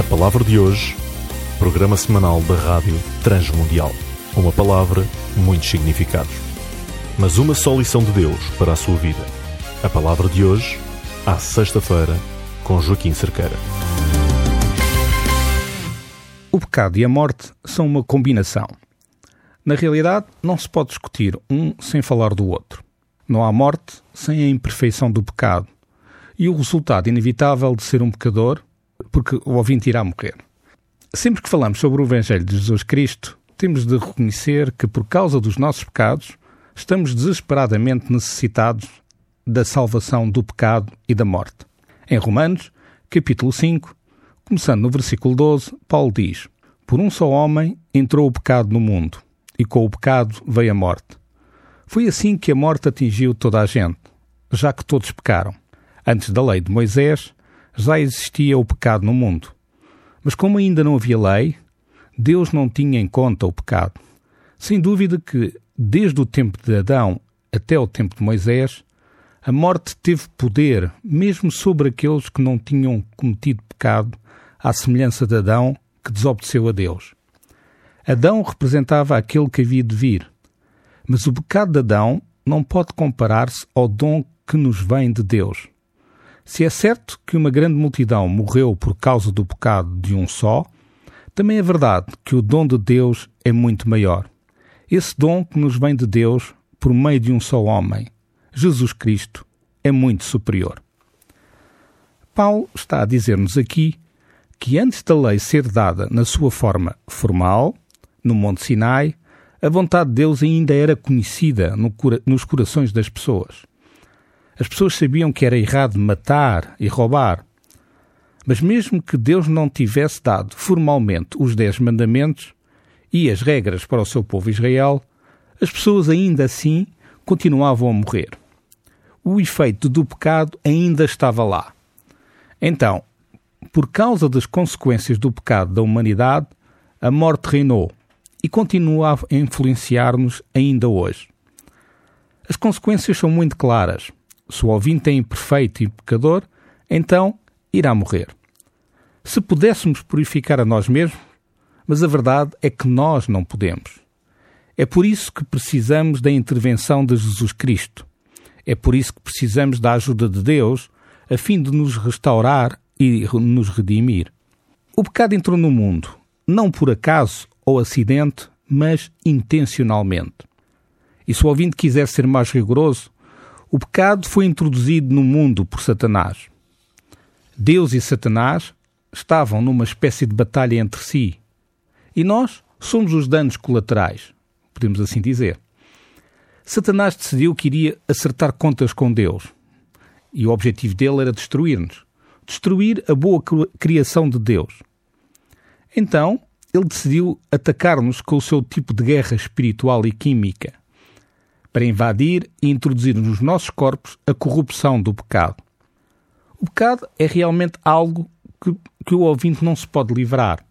A palavra de hoje, programa semanal da Rádio Transmundial. Uma palavra, muitos significados. Mas uma só lição de Deus para a sua vida. A palavra de hoje, à sexta-feira, com Joaquim Cerqueira. O pecado e a morte são uma combinação. Na realidade, não se pode discutir um sem falar do outro. Não há morte sem a imperfeição do pecado e o resultado inevitável de ser um pecador, porque o ouvinte irá morrer. Sempre que falamos sobre o Evangelho de Jesus Cristo, temos de reconhecer que, por causa dos nossos pecados, estamos desesperadamente necessitados da salvação do pecado e da morte. Em Romanos, capítulo 5, começando no versículo 12, Paulo diz: Por um só homem entrou o pecado no mundo, e com o pecado veio a morte. Foi assim que a morte atingiu toda a gente, já que todos pecaram. Antes da lei de Moisés, já existia o pecado no mundo. Mas como ainda não havia lei, Deus não tinha em conta o pecado. Sem dúvida que, desde o tempo de Adão até o tempo de Moisés, a morte teve poder mesmo sobre aqueles que não tinham cometido pecado, à semelhança de Adão, que desobedeceu a Deus. Adão representava aquele que havia de vir. Mas o pecado de Adão não pode comparar-se ao dom que nos vem de Deus. Se é certo que uma grande multidão morreu por causa do pecado de um só, também é verdade que o dom de Deus é muito maior. Esse dom que nos vem de Deus por meio de um só homem, Jesus Cristo, é muito superior. Paulo está a dizer-nos aqui que antes da lei ser dada na sua forma formal, no Monte Sinai, a vontade de Deus ainda era conhecida nos corações das pessoas. As pessoas sabiam que era errado matar e roubar. Mas mesmo que Deus não tivesse dado formalmente os Dez Mandamentos e as regras para o seu povo Israel, as pessoas ainda assim continuavam a morrer. O efeito do pecado ainda estava lá. Então, por causa das consequências do pecado da humanidade, a morte reinou e continua a influenciar-nos ainda hoje. As consequências são muito claras. Se o ouvinte é imperfeito e pecador, então irá morrer. Se pudéssemos purificar a nós mesmos, mas a verdade é que nós não podemos. É por isso que precisamos da intervenção de Jesus Cristo. É por isso que precisamos da ajuda de Deus, a fim de nos restaurar e nos redimir. O pecado entrou no mundo, não por acaso ou acidente, mas intencionalmente. E se o ouvinte quiser ser mais rigoroso, o pecado foi introduzido no mundo por Satanás. Deus e Satanás estavam numa espécie de batalha entre si. E nós somos os danos colaterais, podemos assim dizer. Satanás decidiu que iria acertar contas com Deus. E o objetivo dele era destruir-nos. Destruir a boa criação de Deus. Então, ele decidiu atacar-nos com o seu tipo de guerra espiritual e química, para invadir e introduzir nos nossos corpos a corrupção do pecado. O pecado é realmente algo que, que o ouvinte não se pode livrar.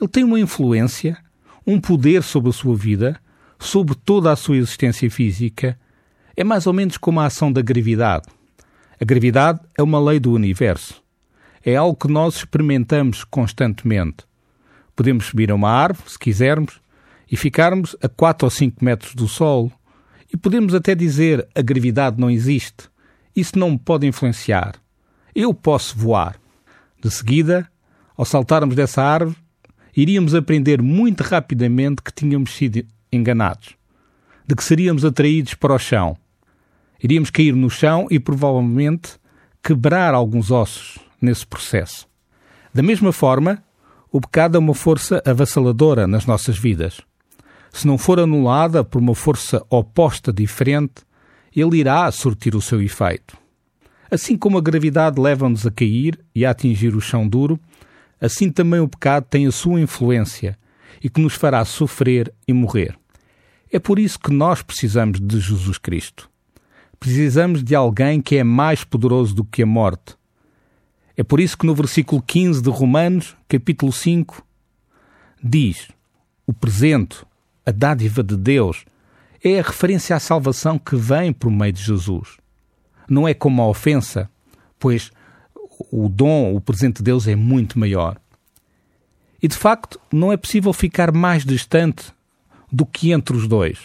Ele tem uma influência, um poder sobre a sua vida, sobre toda a sua existência física. É mais ou menos como a ação da gravidade. A gravidade é uma lei do universo. É algo que nós experimentamos constantemente. Podemos subir a uma árvore, se quisermos, e ficarmos a 4 ou 5 metros do Sol. E podemos até dizer a gravidade não existe. Isso não me pode influenciar. Eu posso voar. De seguida, ao saltarmos dessa árvore, iríamos aprender muito rapidamente que tínhamos sido enganados, de que seríamos atraídos para o chão. Iríamos cair no chão e provavelmente quebrar alguns ossos nesse processo. Da mesma forma, o pecado é uma força avassaladora nas nossas vidas. Se não for anulada por uma força oposta diferente, ele irá surtir o seu efeito. Assim como a gravidade leva-nos a cair e a atingir o chão duro, assim também o pecado tem a sua influência e que nos fará sofrer e morrer. É por isso que nós precisamos de Jesus Cristo. Precisamos de alguém que é mais poderoso do que a morte, é por isso que no versículo 15 de Romanos, capítulo 5, diz: O presente, a dádiva de Deus, é a referência à salvação que vem por meio de Jesus. Não é como a ofensa, pois o dom, o presente de Deus é muito maior. E de facto, não é possível ficar mais distante do que entre os dois.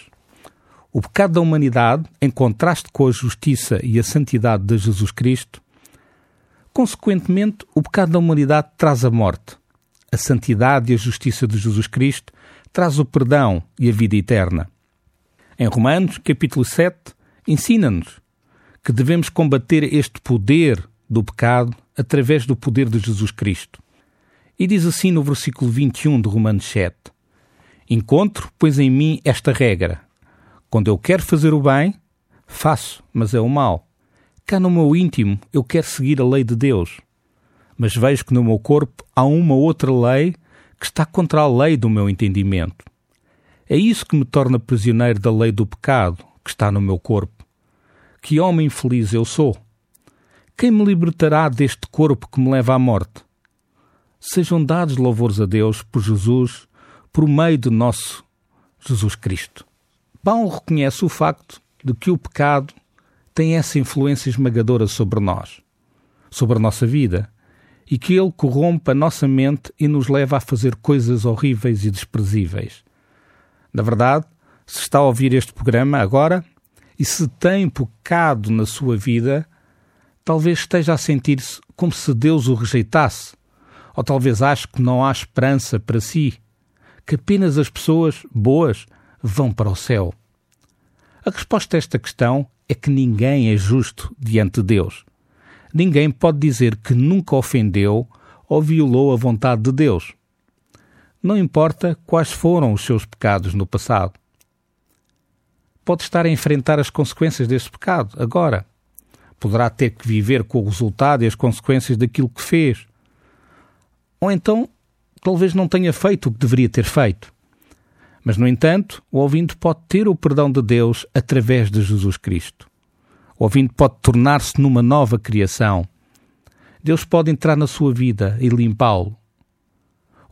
O pecado da humanidade, em contraste com a justiça e a santidade de Jesus Cristo, consequentemente, o pecado da humanidade traz a morte. A santidade e a justiça de Jesus Cristo traz o perdão e a vida eterna. Em Romanos, capítulo 7, ensina-nos que devemos combater este poder do pecado através do poder de Jesus Cristo. E diz assim no versículo 21 de Romanos 7: Encontro, pois, em mim esta regra: quando eu quero fazer o bem, faço, mas é o mal. Cá no meu íntimo eu quero seguir a lei de Deus, mas vejo que no meu corpo há uma outra lei que está contra a lei do meu entendimento. É isso que me torna prisioneiro da lei do pecado que está no meu corpo. Que homem infeliz eu sou! Quem me libertará deste corpo que me leva à morte? Sejam dados louvores a Deus por Jesus, por meio de nosso Jesus Cristo. Paulo reconhece o facto de que o pecado tem essa influência esmagadora sobre nós, sobre a nossa vida, e que ele corrompe a nossa mente e nos leva a fazer coisas horríveis e desprezíveis. Na verdade, se está a ouvir este programa agora e se tem pecado na sua vida, talvez esteja a sentir-se como se Deus o rejeitasse, ou talvez ache que não há esperança para si, que apenas as pessoas boas vão para o céu. A resposta a esta questão é que ninguém é justo diante de Deus. Ninguém pode dizer que nunca ofendeu ou violou a vontade de Deus não importa quais foram os seus pecados no passado. Pode estar a enfrentar as consequências deste pecado agora. Poderá ter que viver com o resultado e as consequências daquilo que fez. Ou então, talvez não tenha feito o que deveria ter feito. Mas, no entanto, o ouvinte pode ter o perdão de Deus através de Jesus Cristo. O ouvinte pode tornar-se numa nova criação. Deus pode entrar na sua vida e limpá-lo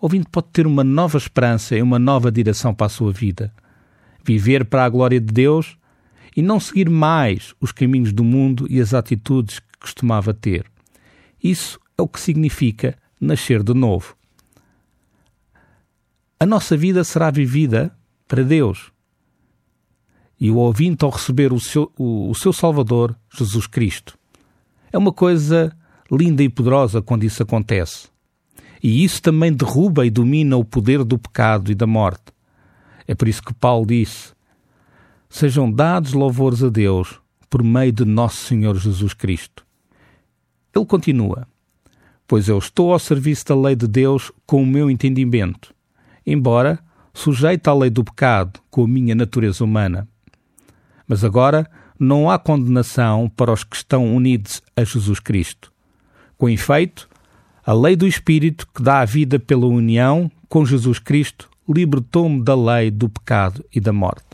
ouvinte pode ter uma nova esperança e uma nova direção para a sua vida. Viver para a glória de Deus e não seguir mais os caminhos do mundo e as atitudes que costumava ter. Isso é o que significa nascer de novo. A nossa vida será vivida para Deus. E o ouvinte, ao receber o seu, o, o seu Salvador, Jesus Cristo. É uma coisa linda e poderosa quando isso acontece. E isso também derruba e domina o poder do pecado e da morte. É por isso que Paulo disse: Sejam dados louvores a Deus por meio de nosso Senhor Jesus Cristo. Ele continua: Pois eu estou ao serviço da lei de Deus com o meu entendimento, embora sujeito à lei do pecado com a minha natureza humana. Mas agora não há condenação para os que estão unidos a Jesus Cristo. Com efeito, a lei do Espírito que dá a vida pela união com Jesus Cristo libertou-me da lei do pecado e da morte.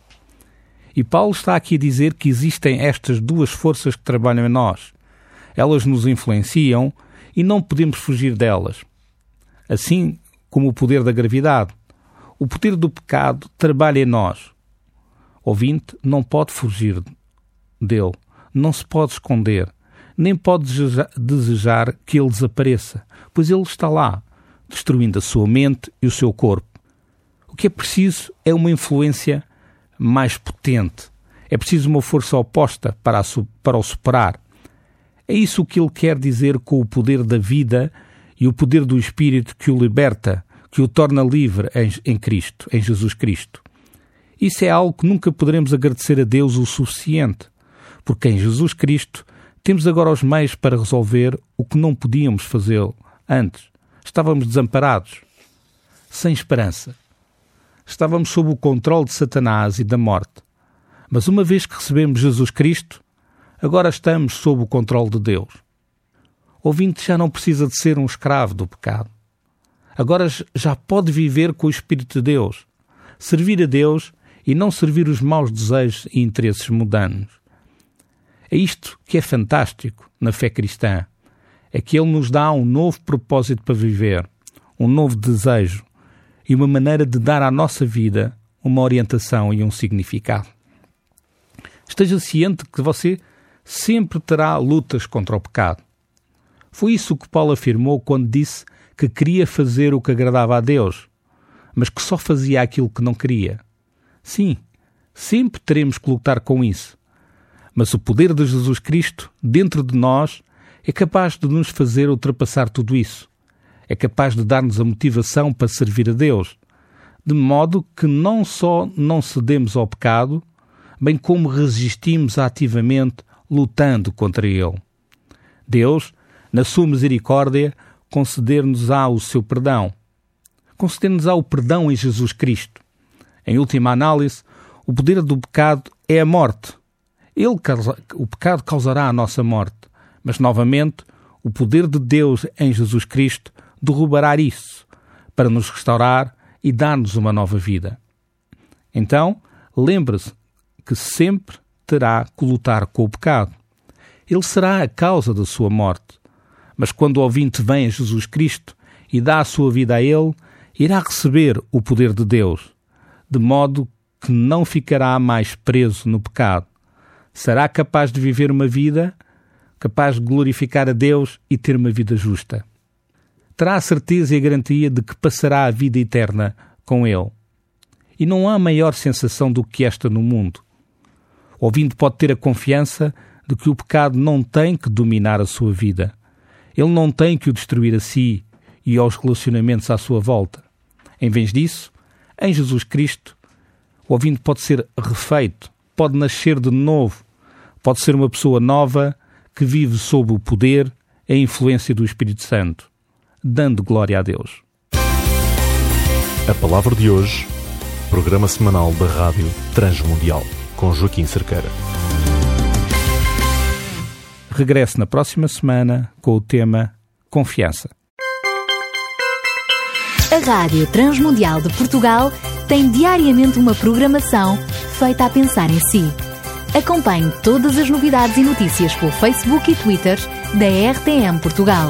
E Paulo está aqui a dizer que existem estas duas forças que trabalham em nós. Elas nos influenciam e não podemos fugir delas. Assim como o poder da gravidade. O poder do pecado trabalha em nós. Ouvinte não pode fugir dele, não se pode esconder nem pode desejar que ele desapareça, pois ele está lá, destruindo a sua mente e o seu corpo. O que é preciso é uma influência mais potente. É preciso uma força oposta para, para o superar. É isso que ele quer dizer com o poder da vida e o poder do Espírito que o liberta, que o torna livre em, em Cristo, em Jesus Cristo. Isso é algo que nunca poderemos agradecer a Deus o suficiente, porque em Jesus Cristo temos agora os meios para resolver o que não podíamos fazer antes. Estávamos desamparados, sem esperança. Estávamos sob o controle de Satanás e da morte. Mas uma vez que recebemos Jesus Cristo, agora estamos sob o controle de Deus. O ouvinte já não precisa de ser um escravo do pecado. Agora já pode viver com o Espírito de Deus, servir a Deus e não servir os maus desejos e interesses mundanos. É isto que é fantástico na fé cristã. É que ele nos dá um novo propósito para viver, um novo desejo e uma maneira de dar à nossa vida uma orientação e um significado. Esteja ciente que você sempre terá lutas contra o pecado. Foi isso que Paulo afirmou quando disse que queria fazer o que agradava a Deus, mas que só fazia aquilo que não queria. Sim, sempre teremos que lutar com isso. Mas o poder de Jesus Cristo dentro de nós é capaz de nos fazer ultrapassar tudo isso. É capaz de dar-nos a motivação para servir a Deus, de modo que não só não cedemos ao pecado, bem como resistimos ativamente lutando contra ele. Deus, na sua misericórdia, conceder-nos-á o seu perdão. Conceder-nos-á o perdão em Jesus Cristo. Em última análise, o poder do pecado é a morte. Ele, o pecado causará a nossa morte, mas novamente o poder de Deus em Jesus Cristo derrubará isso para nos restaurar e dar-nos uma nova vida. Então, lembre-se que sempre terá que lutar com o pecado. Ele será a causa da sua morte. Mas quando o ouvinte vem a Jesus Cristo e dá a sua vida a Ele, irá receber o poder de Deus, de modo que não ficará mais preso no pecado. Será capaz de viver uma vida capaz de glorificar a Deus e ter uma vida justa. Terá a certeza e a garantia de que passará a vida eterna com Ele. E não há maior sensação do que esta no mundo. O ouvinte pode ter a confiança de que o pecado não tem que dominar a sua vida. Ele não tem que o destruir a si e aos relacionamentos à sua volta. Em vez disso, em Jesus Cristo, o ouvinte pode ser refeito, pode nascer de novo, pode ser uma pessoa nova que vive sob o poder e a influência do Espírito Santo, dando glória a Deus. A palavra de hoje, programa semanal da Rádio Transmundial com Joaquim Cerqueira. Regresso na próxima semana com o tema Confiança. A Rádio Transmundial de Portugal tem diariamente uma programação feita a pensar em si. Acompanhe todas as novidades e notícias pelo Facebook e Twitter da RTM Portugal.